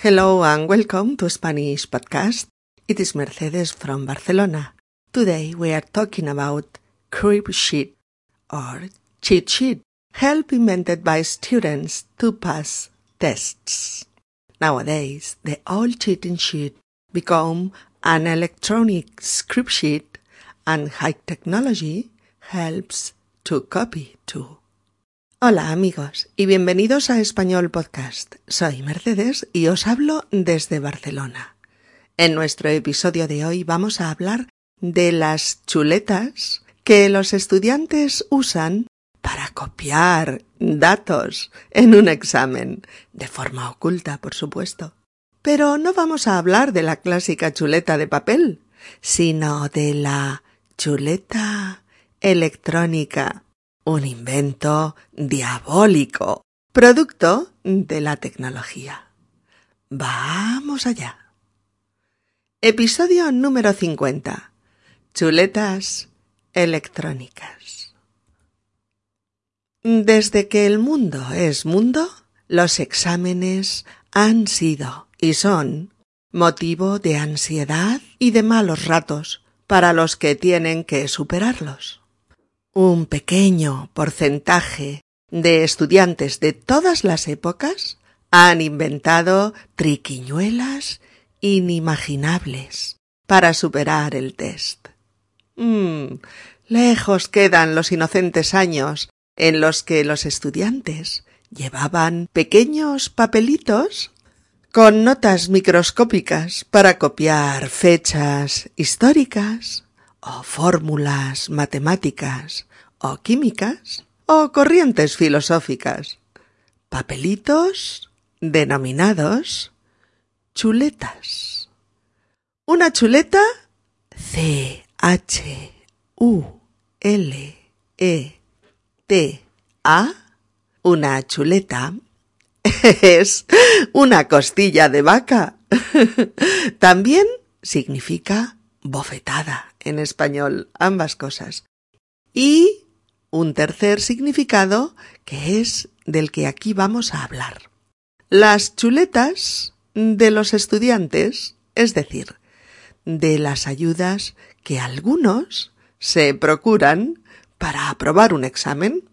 Hello and welcome to Spanish Podcast. It is Mercedes from Barcelona. Today we are talking about Crib Sheet or Cheat Sheet, help invented by students to pass tests. Nowadays, the old cheating sheet become an electronic script sheet and high technology helps to copy too. Hola amigos y bienvenidos a Español Podcast. Soy Mercedes y os hablo desde Barcelona. En nuestro episodio de hoy vamos a hablar de las chuletas que los estudiantes usan para copiar datos en un examen, de forma oculta, por supuesto. Pero no vamos a hablar de la clásica chuleta de papel, sino de la chuleta electrónica un invento diabólico, producto de la tecnología. Vamos allá. Episodio número 50. Chuletas electrónicas. Desde que el mundo es mundo, los exámenes han sido y son motivo de ansiedad y de malos ratos para los que tienen que superarlos un pequeño porcentaje de estudiantes de todas las épocas han inventado triquiñuelas inimaginables para superar el test. Mm, lejos quedan los inocentes años en los que los estudiantes llevaban pequeños papelitos con notas microscópicas para copiar fechas históricas o fórmulas matemáticas o químicas o corrientes filosóficas, papelitos denominados chuletas. Una chuleta C H U L E T A una chuleta es una costilla de vaca. También significa bofetada en español, ambas cosas. Y un tercer significado que es del que aquí vamos a hablar. Las chuletas de los estudiantes, es decir, de las ayudas que algunos se procuran para aprobar un examen.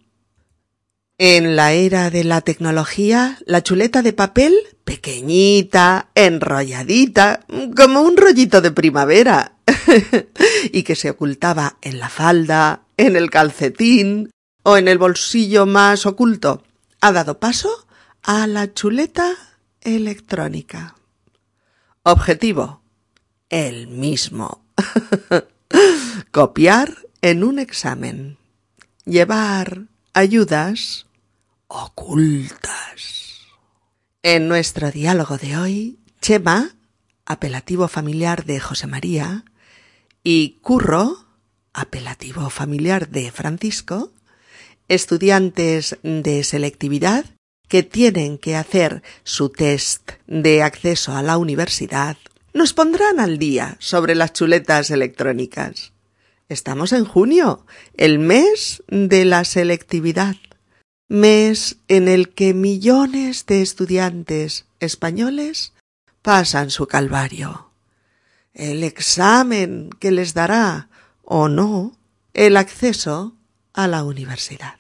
En la era de la tecnología, la chuleta de papel, pequeñita, enrolladita, como un rollito de primavera, y que se ocultaba en la falda, en el calcetín o en el bolsillo más oculto, ha dado paso a la chuleta electrónica. Objetivo. El mismo. Copiar en un examen. Llevar ayudas ocultas. En nuestro diálogo de hoy, Chema, apelativo familiar de José María, y Curro, apelativo familiar de Francisco, estudiantes de selectividad que tienen que hacer su test de acceso a la universidad, nos pondrán al día sobre las chuletas electrónicas. Estamos en junio, el mes de la selectividad, mes en el que millones de estudiantes españoles pasan su calvario. El examen que les dará o no el acceso a la universidad.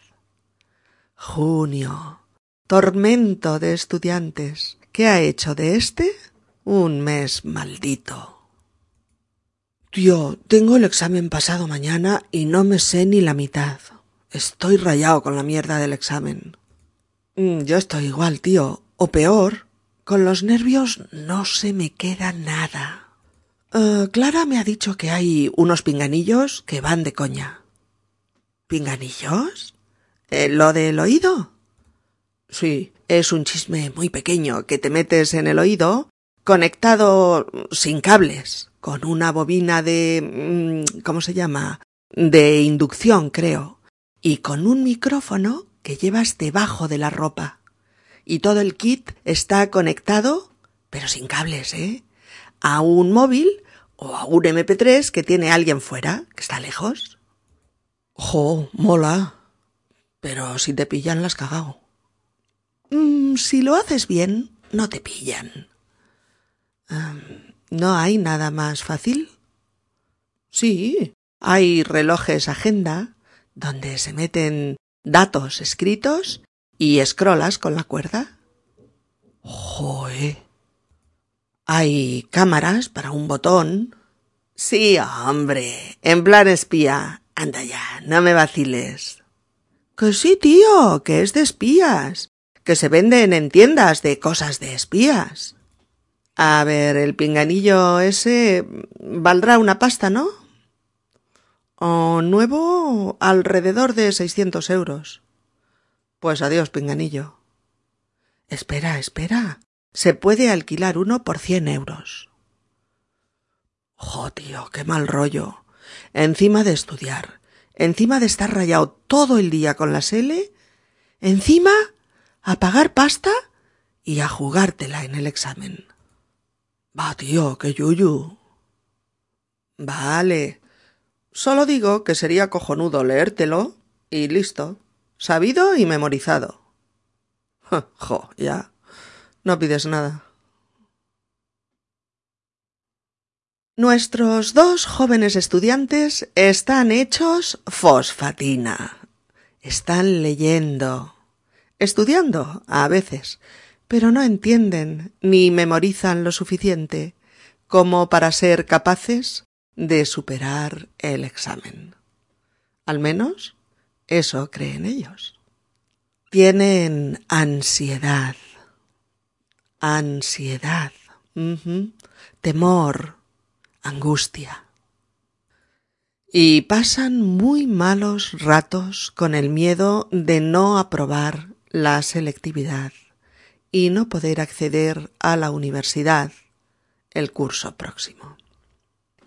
Junio, tormento de estudiantes, ¿qué ha hecho de este un mes maldito. Tío, tengo el examen pasado mañana y no me sé ni la mitad. Estoy rayado con la mierda del examen. Mm, yo estoy igual, tío, o peor. Con los nervios no se me queda nada. Eh, Clara me ha dicho que hay unos pinganillos que van de coña. ¿Pinganillos? Eh, ¿Lo del oído? Sí, es un chisme muy pequeño que te metes en el oído conectado sin cables, con una bobina de... Mm, ¿cómo se llama? de inducción, creo, y con un micrófono que llevas debajo de la ropa. Y todo el kit está conectado, pero sin cables, ¿eh? a un móvil o a un MP3 que tiene alguien fuera, que está lejos. Jo, mola. Pero si te pillan, las cagao. Mm, si lo haces bien, no te pillan. ¿No hay nada más fácil? Sí, hay relojes agenda donde se meten datos escritos y escrolas con la cuerda. ¡Joe! Hay cámaras para un botón. Sí, hombre, en plan espía. Anda ya, no me vaciles. Que sí, tío, que es de espías, que se venden en tiendas de cosas de espías. A ver, el pinganillo ese valdrá una pasta, ¿no? O nuevo alrededor de seiscientos euros. Pues adiós, pinganillo. Espera, espera. Se puede alquilar uno por cien euros. Jo, tío, qué mal rollo. Encima de estudiar, encima de estar rayado todo el día con la L, encima a pagar pasta y a jugártela en el examen. Va, tío, qué yuyu. Vale. Solo digo que sería cojonudo leértelo y listo. Sabido y memorizado. Jo, ya. No pides nada. Nuestros dos jóvenes estudiantes están hechos fosfatina. Están leyendo, estudiando a veces, pero no entienden ni memorizan lo suficiente como para ser capaces de superar el examen. Al menos eso creen ellos. Tienen ansiedad ansiedad, temor, angustia. Y pasan muy malos ratos con el miedo de no aprobar la selectividad y no poder acceder a la universidad el curso próximo.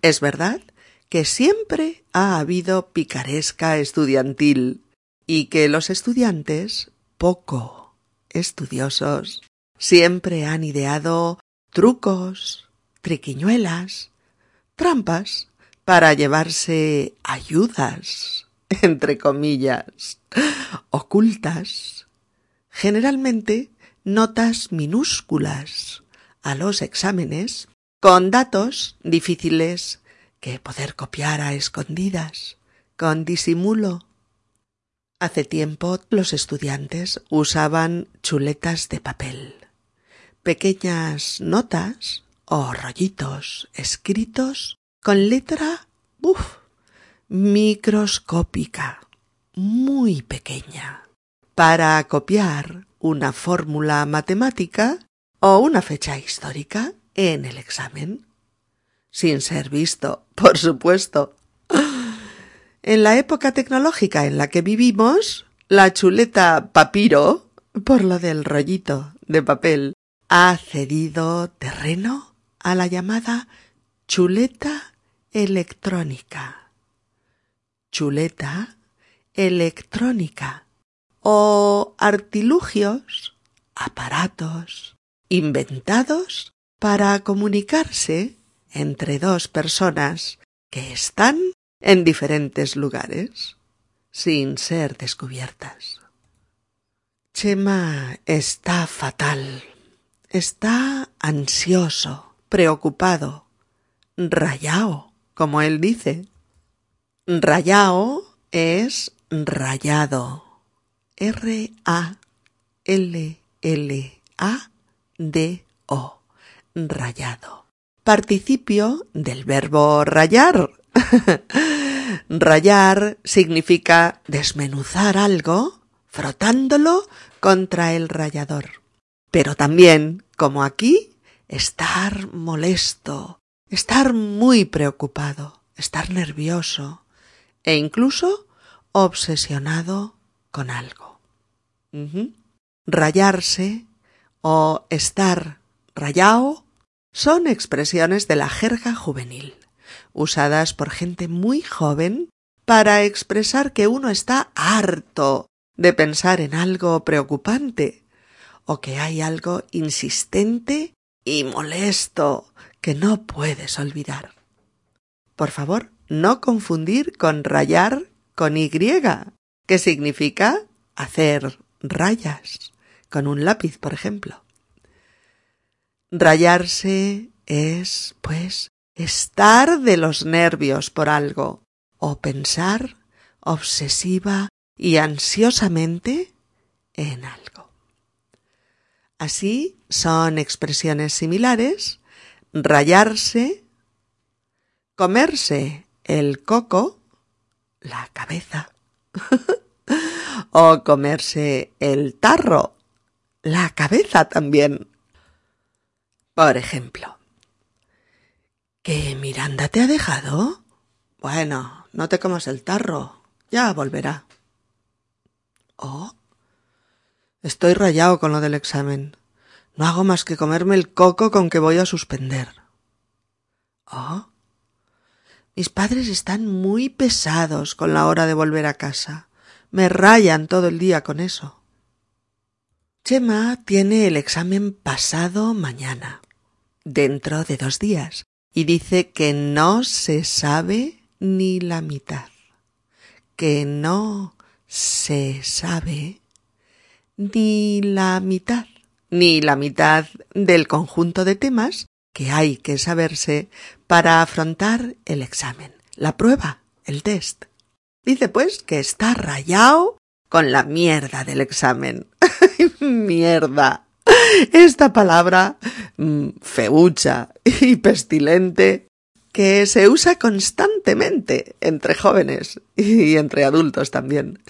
Es verdad que siempre ha habido picaresca estudiantil y que los estudiantes, poco estudiosos, Siempre han ideado trucos, triquiñuelas, trampas para llevarse ayudas, entre comillas, ocultas, generalmente notas minúsculas a los exámenes con datos difíciles que poder copiar a escondidas, con disimulo. Hace tiempo los estudiantes usaban chuletas de papel pequeñas notas o rollitos escritos con letra uf, microscópica, muy pequeña, para copiar una fórmula matemática o una fecha histórica en el examen. Sin ser visto, por supuesto. En la época tecnológica en la que vivimos, la chuleta papiro, por lo del rollito de papel, ha cedido terreno a la llamada chuleta electrónica. Chuleta electrónica o artilugios, aparatos inventados para comunicarse entre dos personas que están en diferentes lugares sin ser descubiertas. Chema está fatal está ansioso, preocupado, rayao, como él dice. Rayao es rayado. R-A-L-L-A-D-O. Rayado. Participio del verbo rayar. rayar significa desmenuzar algo frotándolo contra el rayador pero también, como aquí, estar molesto, estar muy preocupado, estar nervioso e incluso obsesionado con algo. Rayarse o estar rayado son expresiones de la jerga juvenil, usadas por gente muy joven para expresar que uno está harto de pensar en algo preocupante o que hay algo insistente y molesto que no puedes olvidar. Por favor, no confundir con rayar con Y, que significa hacer rayas, con un lápiz, por ejemplo. Rayarse es, pues, estar de los nervios por algo o pensar obsesiva y ansiosamente en algo. Así son expresiones similares rayarse, comerse el coco, la cabeza, o comerse el tarro, la cabeza también. Por ejemplo, ¿que Miranda te ha dejado? Bueno, no te comas el tarro, ya volverá. Oh, estoy rayado con lo del examen. No hago más que comerme el coco con que voy a suspender. Oh, mis padres están muy pesados con la hora de volver a casa. Me rayan todo el día con eso. Chema tiene el examen pasado mañana, dentro de dos días, y dice que no se sabe ni la mitad, que no se sabe ni la mitad, ni la mitad del conjunto de temas que hay que saberse para afrontar el examen, la prueba, el test. Dice pues que está rayado con la mierda del examen. mierda. Esta palabra mm, feucha y pestilente que se usa constantemente entre jóvenes y entre adultos también,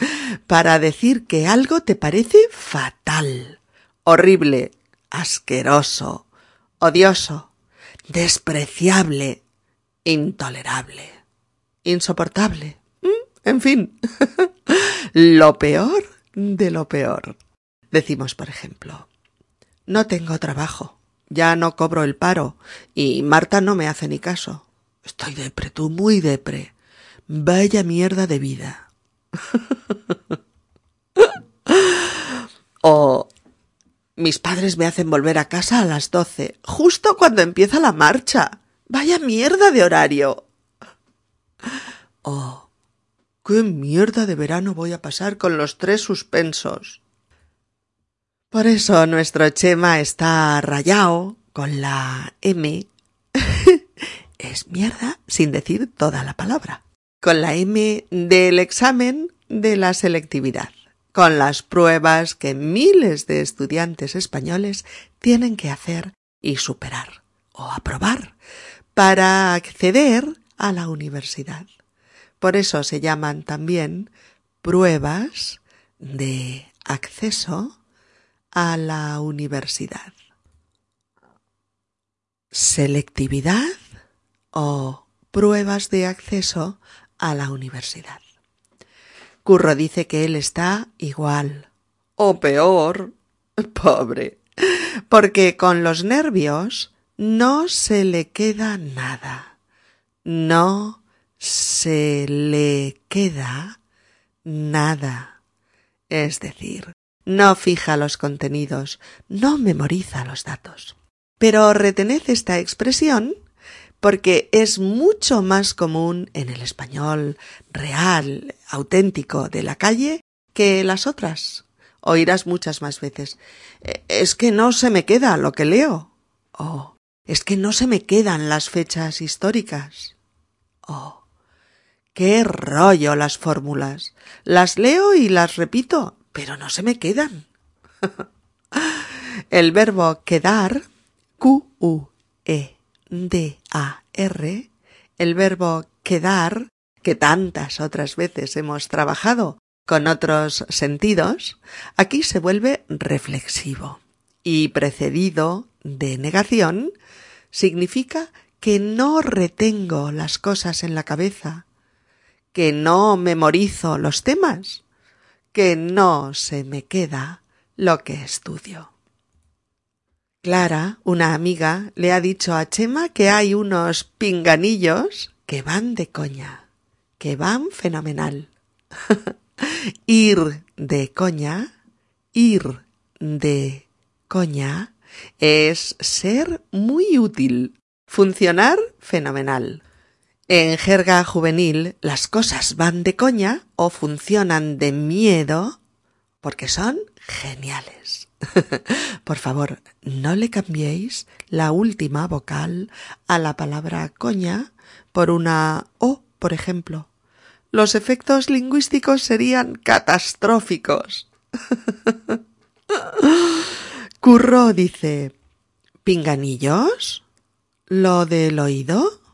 para decir que algo te parece fatal, horrible, asqueroso, odioso, despreciable, intolerable, insoportable, en fin, lo peor de lo peor. Decimos, por ejemplo, no tengo trabajo, ya no cobro el paro y Marta no me hace ni caso. Estoy depre, tú muy depre. Vaya mierda de vida. o mis padres me hacen volver a casa a las doce, justo cuando empieza la marcha. Vaya mierda de horario. Oh, qué mierda de verano voy a pasar con los tres suspensos. Por eso nuestro Chema está rayado con la M es mierda sin decir toda la palabra. Con la M del examen de la selectividad. Con las pruebas que miles de estudiantes españoles tienen que hacer y superar o aprobar para acceder a la universidad. Por eso se llaman también pruebas de acceso a la universidad. Selectividad o pruebas de acceso a la universidad. Curro dice que él está igual o peor, pobre, porque con los nervios no se le queda nada. No se le queda nada. Es decir, no fija los contenidos, no memoriza los datos. Pero retened esta expresión porque es mucho más común en el español real, auténtico de la calle que las otras. Oirás muchas más veces. E, es que no se me queda lo que leo. Oh, es que no se me quedan las fechas históricas. Oh, qué rollo las fórmulas. Las leo y las repito, pero no se me quedan. el verbo quedar, Q-U-E D-A-R, el verbo quedar, que tantas otras veces hemos trabajado con otros sentidos, aquí se vuelve reflexivo y precedido de negación significa que no retengo las cosas en la cabeza, que no memorizo los temas, que no se me queda lo que estudio. Clara, una amiga, le ha dicho a Chema que hay unos pinganillos que van de coña, que van fenomenal. ir de coña, ir de coña, es ser muy útil, funcionar fenomenal. En jerga juvenil, las cosas van de coña o funcionan de miedo porque son geniales. Por favor, no le cambiéis la última vocal a la palabra coña por una O, por ejemplo. Los efectos lingüísticos serían catastróficos. Curro dice ¿Pinganillos? ¿Lo del oído?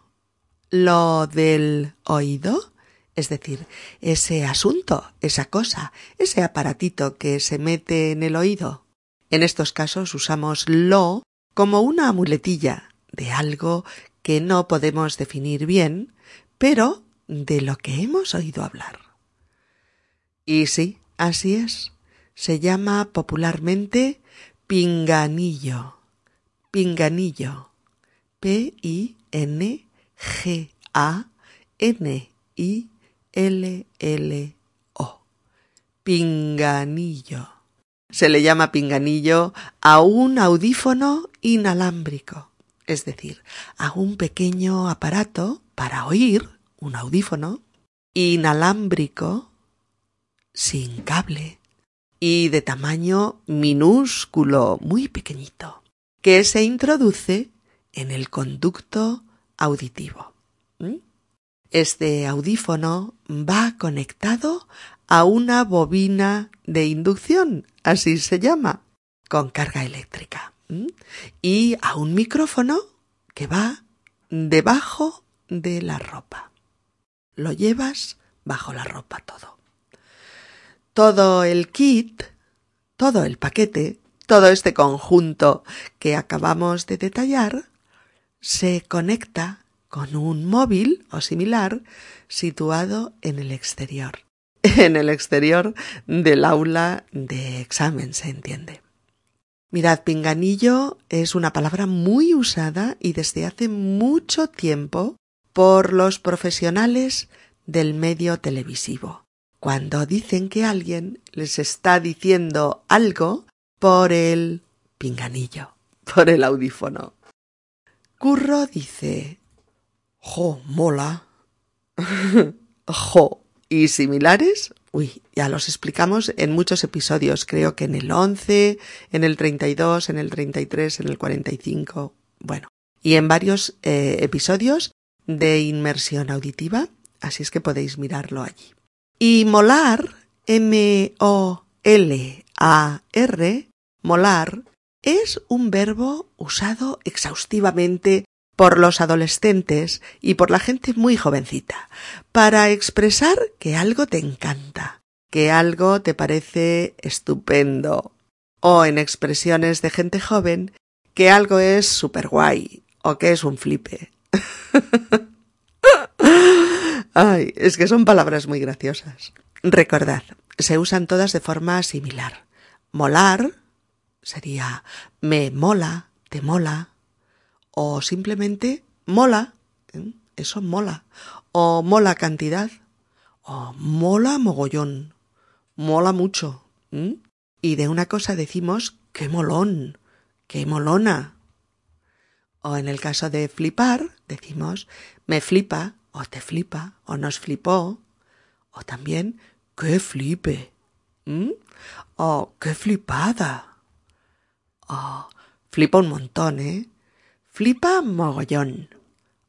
¿Lo del oído? Es decir, ese asunto, esa cosa, ese aparatito que se mete en el oído. En estos casos usamos lo como una muletilla de algo que no podemos definir bien, pero de lo que hemos oído hablar. Y sí, así es. Se llama popularmente pinganillo. Pinganillo. P-I-N-G-A-N-I-L-L-O. Pinganillo. Se le llama pinganillo a un audífono inalámbrico, es decir, a un pequeño aparato para oír, un audífono, inalámbrico, sin cable y de tamaño minúsculo, muy pequeñito, que se introduce en el conducto auditivo. ¿Mm? Este audífono va conectado a una bobina de inducción, así se llama, con carga eléctrica, y a un micrófono que va debajo de la ropa. Lo llevas bajo la ropa todo. Todo el kit, todo el paquete, todo este conjunto que acabamos de detallar, se conecta con un móvil o similar situado en el exterior en el exterior del aula de examen, se entiende. Mirad, pinganillo es una palabra muy usada y desde hace mucho tiempo por los profesionales del medio televisivo, cuando dicen que alguien les está diciendo algo por el pinganillo, por el audífono. Curro dice, jo, mola. jo, y similares, uy, ya los explicamos en muchos episodios, creo que en el 11, en el 32, en el 33, en el 45, bueno, y en varios eh, episodios de inmersión auditiva, así es que podéis mirarlo allí. Y molar, M-O-L-A-R, molar, es un verbo usado exhaustivamente por los adolescentes y por la gente muy jovencita, para expresar que algo te encanta, que algo te parece estupendo, o en expresiones de gente joven, que algo es super guay o que es un flipe. Ay, es que son palabras muy graciosas. Recordad, se usan todas de forma similar. Molar sería me mola, te mola, o simplemente mola, ¿eh? eso mola, o mola cantidad, o mola mogollón, mola mucho. Y de una cosa decimos qué molón, qué molona. O en el caso de flipar, decimos me flipa, o te flipa, o nos flipó, o también qué flipe, o qué flipada, o flipa un montón, ¿eh? Flipa mogollón.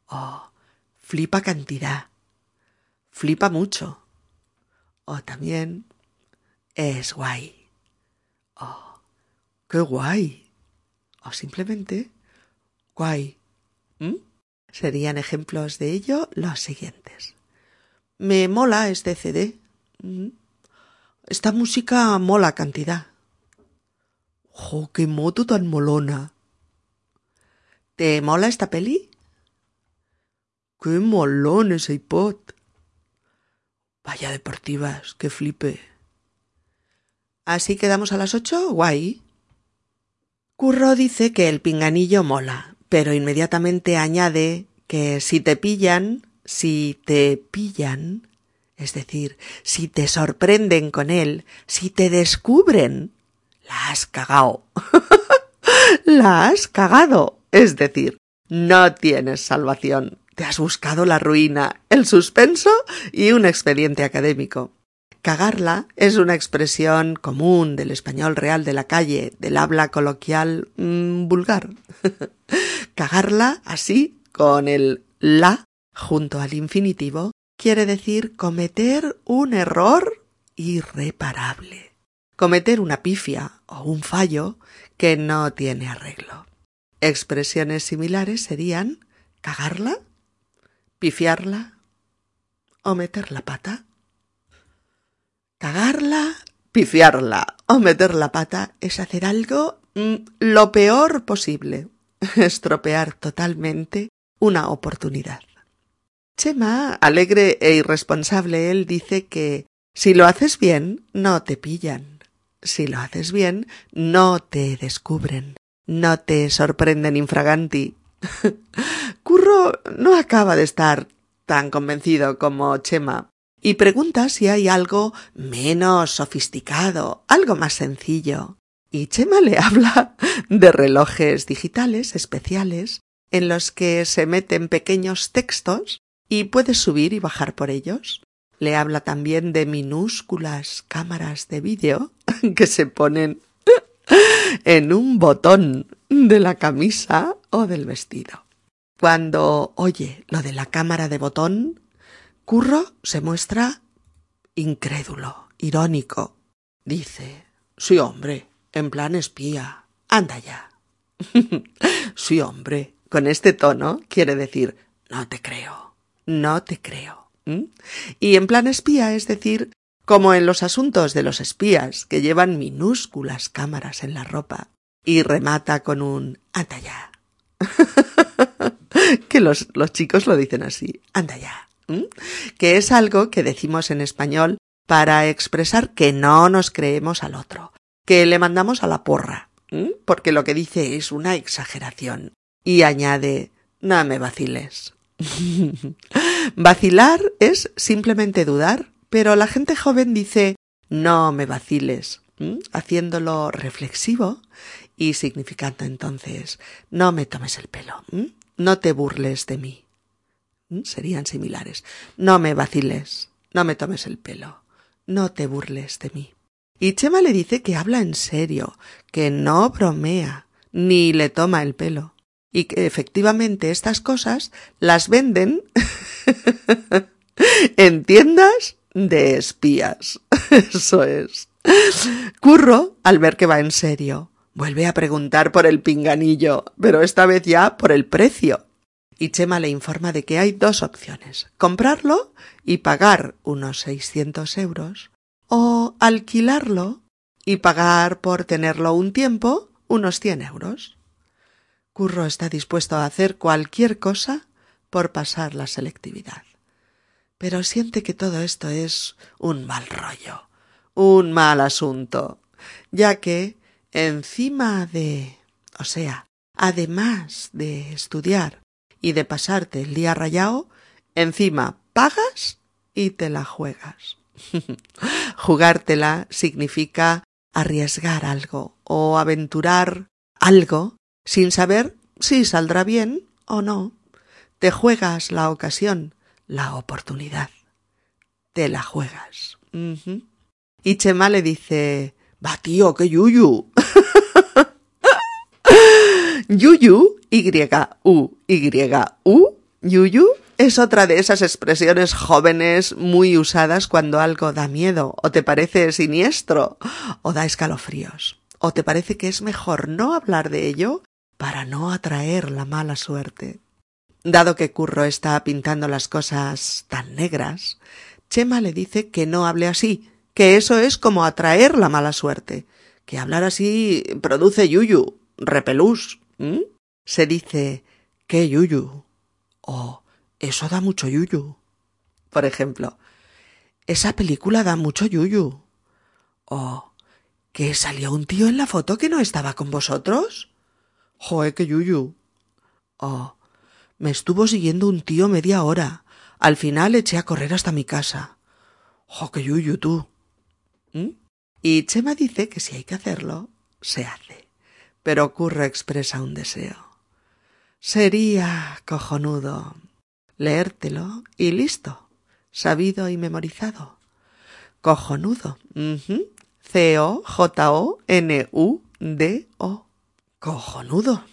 O flipa cantidad. Flipa mucho. O también es guay. O qué guay. O simplemente guay. ¿Mm? Serían ejemplos de ello los siguientes. Me mola este CD. ¿Mm? Esta música mola cantidad. ¡Jo, qué moto tan molona! ¿Te mola esta peli? ¡Qué molón ese iPod! Vaya deportivas, qué flipe. ¿Así quedamos a las ocho? Guay. Curro dice que el pinganillo mola, pero inmediatamente añade que si te pillan, si te pillan, es decir, si te sorprenden con él, si te descubren, la has cagao. la has cagado. Es decir, no tienes salvación. Te has buscado la ruina, el suspenso y un expediente académico. Cagarla es una expresión común del español real de la calle, del habla coloquial mm, vulgar. Cagarla así, con el la junto al infinitivo, quiere decir cometer un error irreparable. Cometer una pifia o un fallo que no tiene arreglo. Expresiones similares serían cagarla, pifiarla o meter la pata. Cagarla, pifiarla o meter la pata es hacer algo mm, lo peor posible, estropear totalmente una oportunidad. Chema, alegre e irresponsable, él dice que si lo haces bien, no te pillan. Si lo haces bien, no te descubren. No te sorprenden infraganti. Curro no acaba de estar tan convencido como Chema y pregunta si hay algo menos sofisticado, algo más sencillo. Y Chema le habla de relojes digitales especiales en los que se meten pequeños textos y puedes subir y bajar por ellos. Le habla también de minúsculas cámaras de vídeo que se ponen en un botón de la camisa o del vestido. Cuando oye lo de la cámara de botón, Curro se muestra incrédulo, irónico. Dice, sí, hombre, en plan espía. Anda ya. sí, hombre, con este tono quiere decir, no te creo, no te creo. Y en plan espía, es decir, como en los asuntos de los espías que llevan minúsculas cámaras en la ropa, y remata con un anda ya. que los, los chicos lo dicen así, anda ya que es algo que decimos en español para expresar que no nos creemos al otro, que le mandamos a la porra, porque lo que dice es una exageración. Y añade, no me vaciles. Vacilar es simplemente dudar, pero la gente joven dice, no me vaciles, haciéndolo reflexivo y significando entonces, no me tomes el pelo, no te burles de mí. Serían similares. No me vaciles, no me tomes el pelo, no te burles de mí. Y Chema le dice que habla en serio, que no bromea, ni le toma el pelo, y que efectivamente estas cosas las venden en tiendas de espías. Eso es. Curro, al ver que va en serio, vuelve a preguntar por el pinganillo, pero esta vez ya por el precio y Chema le informa de que hay dos opciones comprarlo y pagar unos 600 euros o alquilarlo y pagar por tenerlo un tiempo unos 100 euros. Curro está dispuesto a hacer cualquier cosa por pasar la selectividad. Pero siente que todo esto es un mal rollo, un mal asunto, ya que encima de, o sea, además de estudiar y de pasarte el día rayado, encima pagas y te la juegas. Jugártela significa arriesgar algo o aventurar algo sin saber si saldrá bien o no. Te juegas la ocasión, la oportunidad. Te la juegas. Y Chema le dice, va tío, que yuyu. yuyu y-U-Y-U, yuyu, es otra de esas expresiones jóvenes muy usadas cuando algo da miedo, o te parece siniestro, o da escalofríos, o te parece que es mejor no hablar de ello para no atraer la mala suerte. Dado que Curro está pintando las cosas tan negras, Chema le dice que no hable así, que eso es como atraer la mala suerte, que hablar así produce yuyu, repelús se dice qué yuyu o eso da mucho yuyu. Por ejemplo, esa película da mucho yuyu. O que salió un tío en la foto que no estaba con vosotros. Joe, qué yuyu. O me estuvo siguiendo un tío media hora. Al final eché a correr hasta mi casa. Jo, qué yuyu tú. ¿Mm? Y Chema dice que si hay que hacerlo, se hace. Pero Curro expresa un deseo. Sería cojonudo leértelo y listo, sabido y memorizado. Cojonudo. C-O-J-O-N-U-D-O. Cojonudo.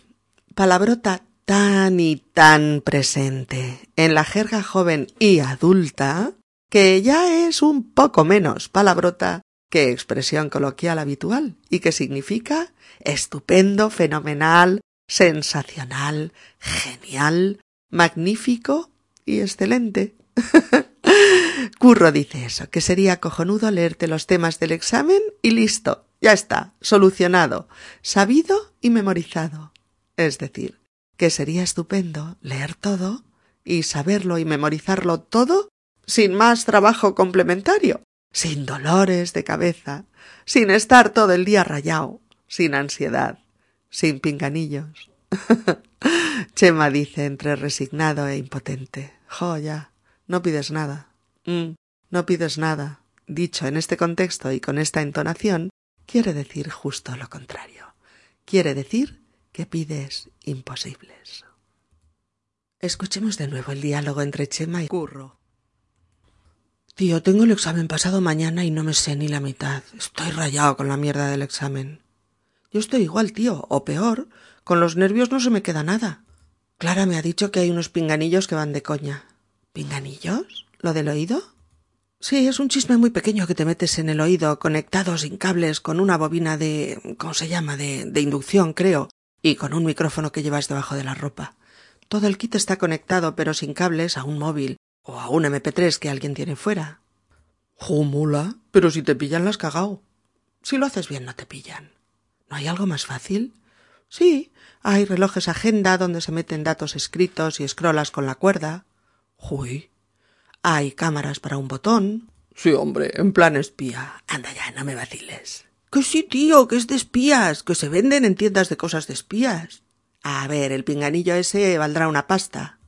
Palabrota tan y tan presente en la jerga joven y adulta que ya es un poco menos palabrota que expresión coloquial habitual y que significa estupendo, fenomenal, sensacional, genial, magnífico y excelente. Curro dice eso, que sería cojonudo leerte los temas del examen y listo, ya está, solucionado, sabido y memorizado. Es decir, que sería estupendo leer todo y saberlo y memorizarlo todo sin más trabajo complementario, sin dolores de cabeza, sin estar todo el día rayado, sin ansiedad, sin pinganillos. Chema dice entre resignado e impotente. Jo, ya, no pides nada. Mm, no pides nada. Dicho en este contexto y con esta entonación, quiere decir justo lo contrario. Quiere decir que pides imposibles. Escuchemos de nuevo el diálogo entre Chema y Curro. Tío, tengo el examen pasado mañana y no me sé ni la mitad. Estoy rayado con la mierda del examen. Yo estoy igual, tío, o peor. Con los nervios no se me queda nada. Clara me ha dicho que hay unos pinganillos que van de coña. ¿Pinganillos? ¿Lo del oído? Sí, es un chisme muy pequeño que te metes en el oído, conectado sin cables, con una bobina de. ¿cómo se llama? de, de inducción, creo, y con un micrófono que llevas debajo de la ropa. Todo el kit está conectado, pero sin cables, a un móvil o a un MP3 que alguien tiene fuera. Jumula, pero si te pillan las cagao. Si lo haces bien no te pillan. ¿No hay algo más fácil? Sí, hay relojes agenda donde se meten datos escritos y scrollas con la cuerda. Uy. Hay cámaras para un botón. Sí, hombre, en plan espía. Anda ya, no me vaciles. Que sí, tío, que es de espías, que se venden en tiendas de cosas de espías. A ver, el pinganillo ese valdrá una pasta.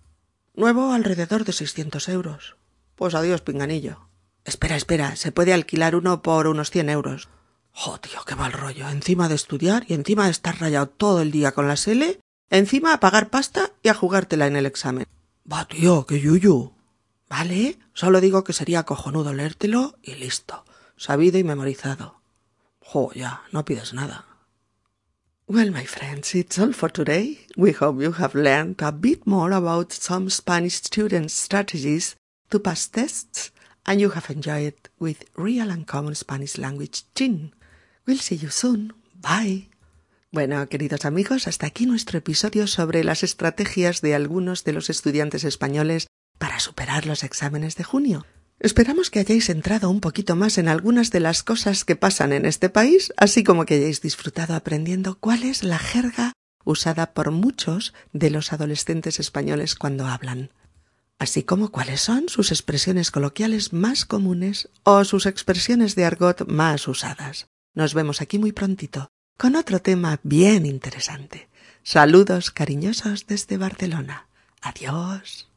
Nuevo alrededor de seiscientos euros. Pues adiós, pinganillo. Espera, espera, se puede alquilar uno por unos cien euros. Jo, tío, qué mal rollo. Encima de estudiar y encima de estar rayado todo el día con la L, encima a pagar pasta y a jugártela en el examen. Va, tío, qué yuyu. Vale, solo digo que sería cojonudo leértelo y listo. Sabido y memorizado. Jo, ya, no pides nada. Well, my friends, it's all for today. We hope you have learned a bit more about some Spanish students' strategies to pass tests and you have enjoyed with real and common Spanish language chin. We'll see you soon. Bye. Bueno, queridos amigos, hasta aquí nuestro episodio sobre las estrategias de algunos de los estudiantes españoles para superar los exámenes de junio. Esperamos que hayáis entrado un poquito más en algunas de las cosas que pasan en este país, así como que hayáis disfrutado aprendiendo cuál es la jerga usada por muchos de los adolescentes españoles cuando hablan, así como cuáles son sus expresiones coloquiales más comunes o sus expresiones de argot más usadas. Nos vemos aquí muy prontito con otro tema bien interesante. Saludos cariñosos desde Barcelona. Adiós.